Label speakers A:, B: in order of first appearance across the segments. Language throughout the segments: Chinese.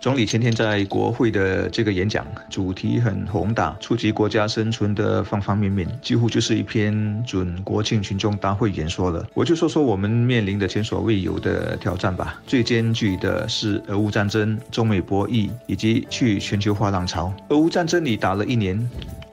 A: 总理前天在国会的这个演讲，主题很宏大，触及国家生存的方方面面，几乎就是一篇准国庆群众大会演说了。我就说说我们面临的前所未有的挑战吧。最艰巨的是俄乌战争、中美博弈以及去全球化浪潮。俄乌战争里打了一年。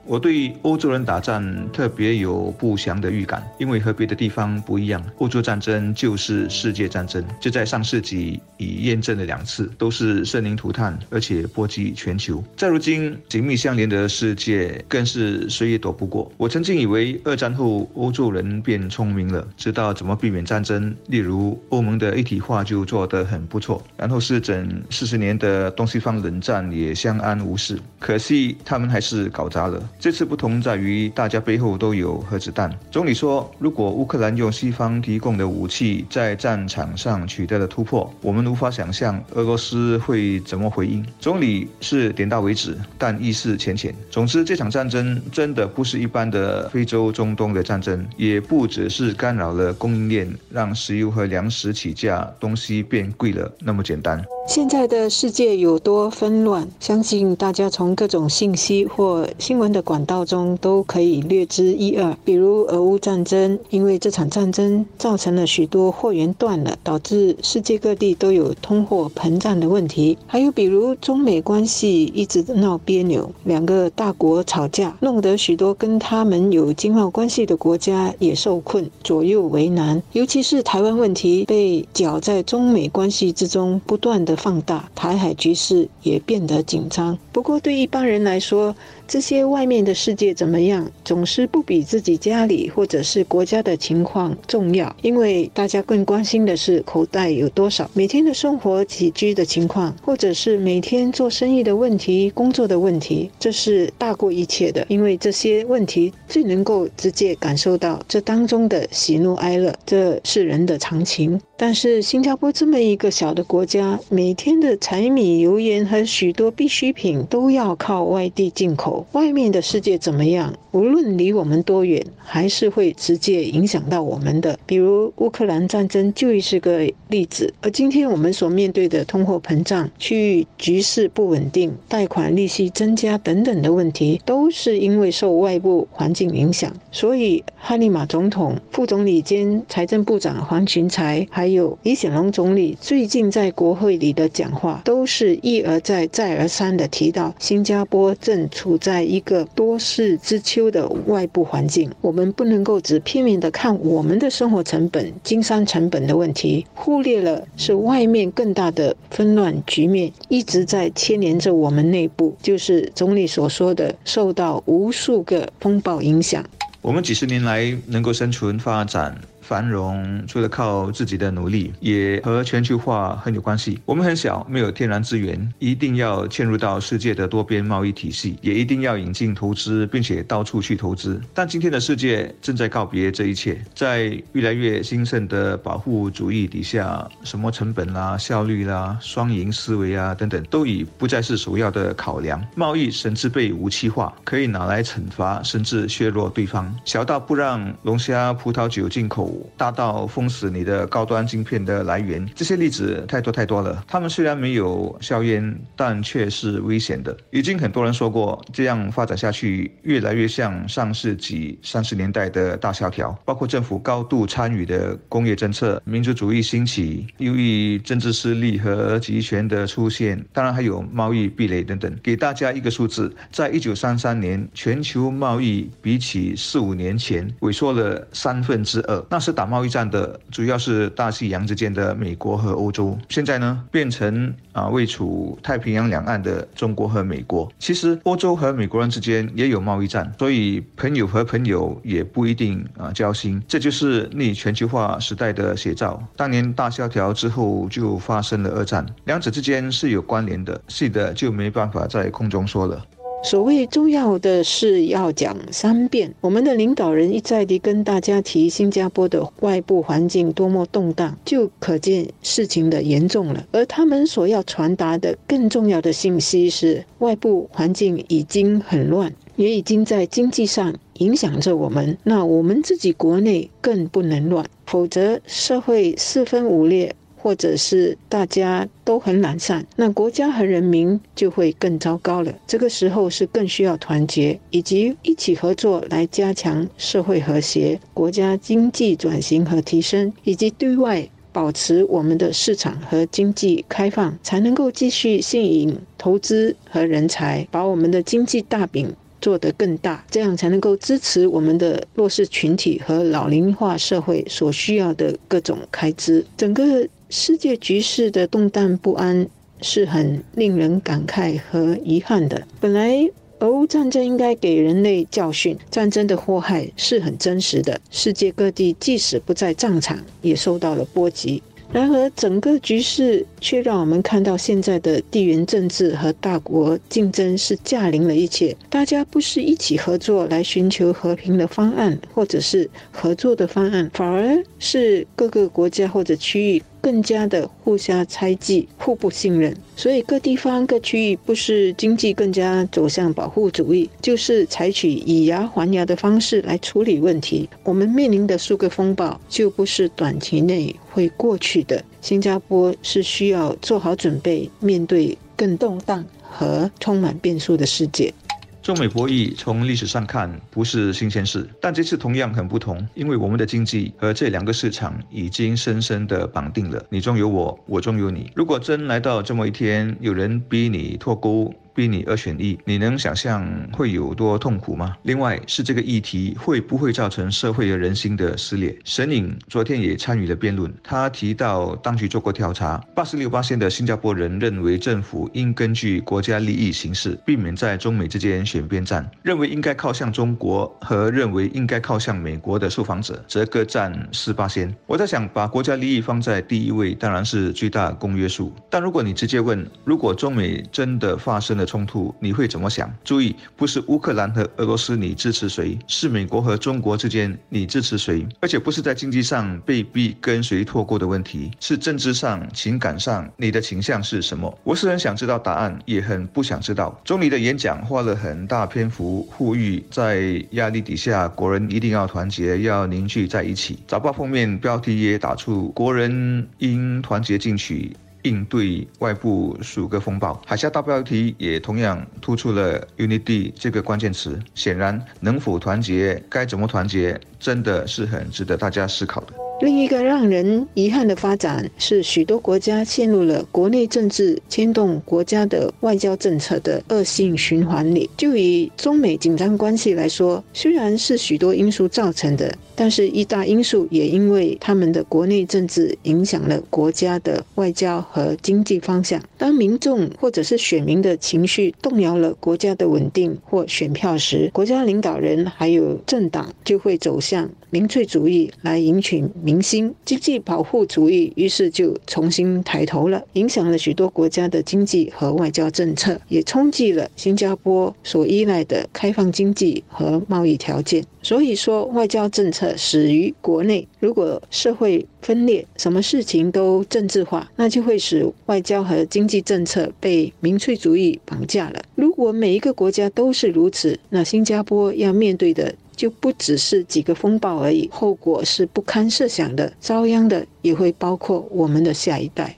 A: 我对欧洲人打仗特别有不祥的预感，因为和别的地方不一样，欧洲战争就是世界战争，这在上世纪已验证了两次，都是生灵涂炭，而且波及全球。在如今紧密相连的世界，更是谁也躲不过。我曾经以为二战后欧洲人变聪明了，知道怎么避免战争，例如欧盟的一体化就做得很不错，然后是整四十年的东西方冷战也相安无事。可惜他们还是搞砸了。这次不同在于，大家背后都有核子弹。总理说，如果乌克兰用西方提供的武器在战场上取得了突破，我们无法想象俄罗斯会怎么回应。总理是点到为止，但意思浅浅。总之，这场战争真的不是一般的非洲、中东的战争，也不只是干扰了供应链，让石油和粮食起价，东西变贵了那么简单。
B: 现在的世界有多纷乱，相信大家从各种信息或新闻的管道中都可以略知一二。比如俄乌战争，因为这场战争造成了许多货源断了，导致世界各地都有通货膨胀的问题。还有比如中美关系一直闹别扭，两个大国吵架，弄得许多跟他们有经贸关系的国家也受困，左右为难。尤其是台湾问题被搅在中美关系之中，不断的。放大台海局势也变得紧张。不过，对一般人来说，这些外面的世界怎么样，总是不比自己家里或者是国家的情况重要，因为大家更关心的是口袋有多少，每天的生活起居的情况，或者是每天做生意的问题、工作的问题，这是大过一切的，因为这些问题最能够直接感受到这当中的喜怒哀乐，这是人的常情。但是新加坡这么一个小的国家，每天的柴米油盐和许多必需品都要靠外地进口。外面的世界怎么样？无论离我们多远，还是会直接影响到我们的。比如乌克兰战争就是个例子。而今天我们所面对的通货膨胀、区域局势不稳定、贷款利息增加等等的问题，都是因为受外部环境影响。所以，哈利马总统、副总理兼财政部长黄群才，还有李显龙总理最近在国会里的讲话，都是一而再、再而三的提到新加坡正处在。在一个多事之秋的外部环境，我们不能够只片面的看我们的生活成本、经商成本的问题，忽略了是外面更大的纷乱局面一直在牵连着我们内部，就是总理所说的受到无数个风暴影响。
A: 我们几十年来能够生存发展。繁荣除了靠自己的努力，也和全球化很有关系。我们很小，没有天然资源，一定要嵌入到世界的多边贸易体系，也一定要引进投资，并且到处去投资。但今天的世界正在告别这一切，在越来越兴盛的保护主义底下，什么成本啦、效率啦、双赢思维啊等等，都已不再是首要的考量。贸易甚至被武器化，可以拿来惩罚甚至削弱对方，小到不让龙虾、葡萄酒进口。大到封死你的高端晶片的来源，这些例子太多太多了。他们虽然没有硝烟，但却是危险的。已经很多人说过，这样发展下去，越来越像上世纪三十年代的大萧条，包括政府高度参与的工业政策、民族主义兴起、由于政治势力和集权的出现，当然还有贸易壁垒等等。给大家一个数字，在一九三三年，全球贸易比起四五年前萎缩了三分之二。那是。打贸易战的主要是大西洋之间的美国和欧洲，现在呢变成啊位处太平洋两岸的中国和美国。其实欧洲和美国人之间也有贸易战，所以朋友和朋友也不一定啊交心。这就是逆全球化时代的写照。当年大萧条之后就发生了二战，两者之间是有关联的，细的就没办法在空中说了。
B: 所谓重要的事要讲三遍，我们的领导人一再地跟大家提新加坡的外部环境多么动荡，就可见事情的严重了。而他们所要传达的更重要的信息是，外部环境已经很乱，也已经在经济上影响着我们。那我们自己国内更不能乱，否则社会四分五裂。或者是大家都很懒散，那国家和人民就会更糟糕了。这个时候是更需要团结以及一起合作来加强社会和谐、国家经济转型和提升，以及对外保持我们的市场和经济开放，才能够继续吸引投资和人才，把我们的经济大饼做得更大，这样才能够支持我们的弱势群体和老龄化社会所需要的各种开支。整个。世界局势的动荡不安是很令人感慨和遗憾的。本来俄乌战争应该给人类教训，战争的祸害是很真实的。世界各地即使不在战场，也受到了波及。然而，整个局势却让我们看到，现在的地缘政治和大国竞争是驾临了一切。大家不是一起合作来寻求和平的方案，或者是合作的方案，反而是各个国家或者区域。更加的互相猜忌、互不信任，所以各地方、各区域不是经济更加走向保护主义，就是采取以牙还牙的方式来处理问题。我们面临的数个风暴就不是短期内会过去的。新加坡是需要做好准备，面对更动荡和充满变数的世界。
A: 中美博弈从历史上看不是新鲜事，但这次同样很不同，因为我们的经济和这两个市场已经深深的绑定了，你中有我，我中有你。如果真来到这么一天，有人逼你脱钩。逼你二选一，你能想象会有多痛苦吗？另外是这个议题会不会造成社会和人心的撕裂？沈颖昨天也参与了辩论，他提到当局做过调查，八十六八线的新加坡人认为政府应根据国家利益行事，避免在中美之间选边站，认为应该靠向中国和认为应该靠向美国的受访者则各占四八线。我在想，把国家利益放在第一位当然是最大公约数，但如果你直接问，如果中美真的发生了，冲突你会怎么想？注意，不是乌克兰和俄罗斯你支持谁，是美国和中国之间你支持谁，而且不是在经济上被逼跟谁脱钩的问题，是政治上、情感上你的倾向是什么？我是很想知道答案，也很不想知道。总理的演讲花了很大篇幅呼吁，在压力底下，国人一定要团结，要凝聚在一起。早报封面标题也打出“国人应团结进取”。应对外部数个风暴，海峡大标题也同样突出了 “unity” 这个关键词。显然，能否团结，该怎么团结，真的是很值得大家思考的。
B: 另一个让人遗憾的发展是，许多国家陷入了国内政治牵动国家的外交政策的恶性循环里。就以中美紧张关系来说，虽然是许多因素造成的，但是一大因素也因为他们的国内政治影响了国家的外交和经济方向。当民众或者是选民的情绪动摇了国家的稳定或选票时，国家领导人还有政党就会走向民粹主义来赢取。民心经济保护主义于是就重新抬头了，影响了许多国家的经济和外交政策，也冲击了新加坡所依赖的开放经济和贸易条件。所以说，外交政策始于国内。如果社会分裂，什么事情都政治化，那就会使外交和经济政策被民粹主义绑架了。如果每一个国家都是如此，那新加坡要面对的。就不只是几个风暴而已，后果是不堪设想的，遭殃的也会包括我们的下一代。